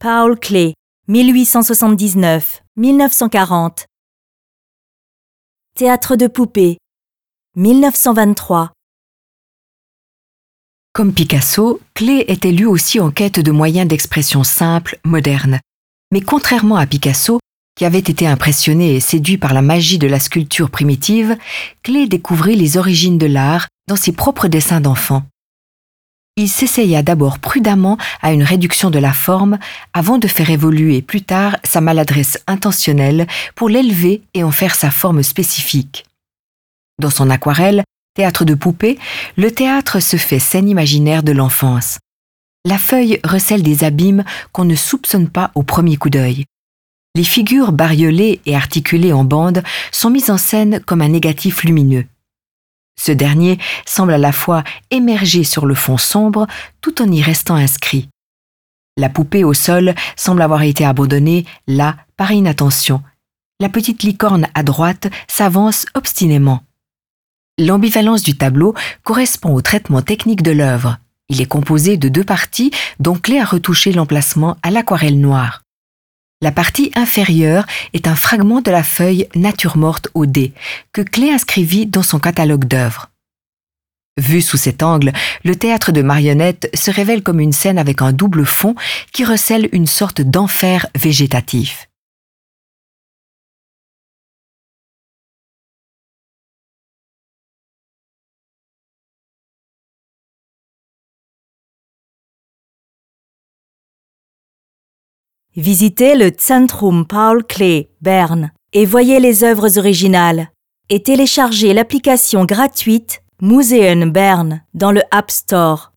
Paul Klee, 1879-1940. Théâtre de poupées, 1923. Comme Picasso, Klee était lui aussi en quête de moyens d'expression simples, modernes. Mais contrairement à Picasso, qui avait été impressionné et séduit par la magie de la sculpture primitive, Klee découvrit les origines de l'art dans ses propres dessins d'enfants. Il s'essaya d'abord prudemment à une réduction de la forme avant de faire évoluer plus tard sa maladresse intentionnelle pour l'élever et en faire sa forme spécifique. Dans son aquarelle, Théâtre de poupées, le théâtre se fait scène imaginaire de l'enfance. La feuille recèle des abîmes qu'on ne soupçonne pas au premier coup d'œil. Les figures bariolées et articulées en bande sont mises en scène comme un négatif lumineux. Ce dernier semble à la fois émerger sur le fond sombre tout en y restant inscrit. La poupée au sol semble avoir été abandonnée là par inattention. La petite licorne à droite s'avance obstinément. L'ambivalence du tableau correspond au traitement technique de l'œuvre. Il est composé de deux parties dont Clé a retouché l'emplacement à l'aquarelle noire. La partie inférieure est un fragment de la feuille Nature morte au dé que Clé inscrivit dans son catalogue d'œuvres. Vu sous cet angle, le théâtre de marionnettes se révèle comme une scène avec un double fond qui recèle une sorte d'enfer végétatif. Visitez le Zentrum Paul Klee, Berne, et voyez les œuvres originales. Et téléchargez l'application gratuite Museum Berne dans le App Store.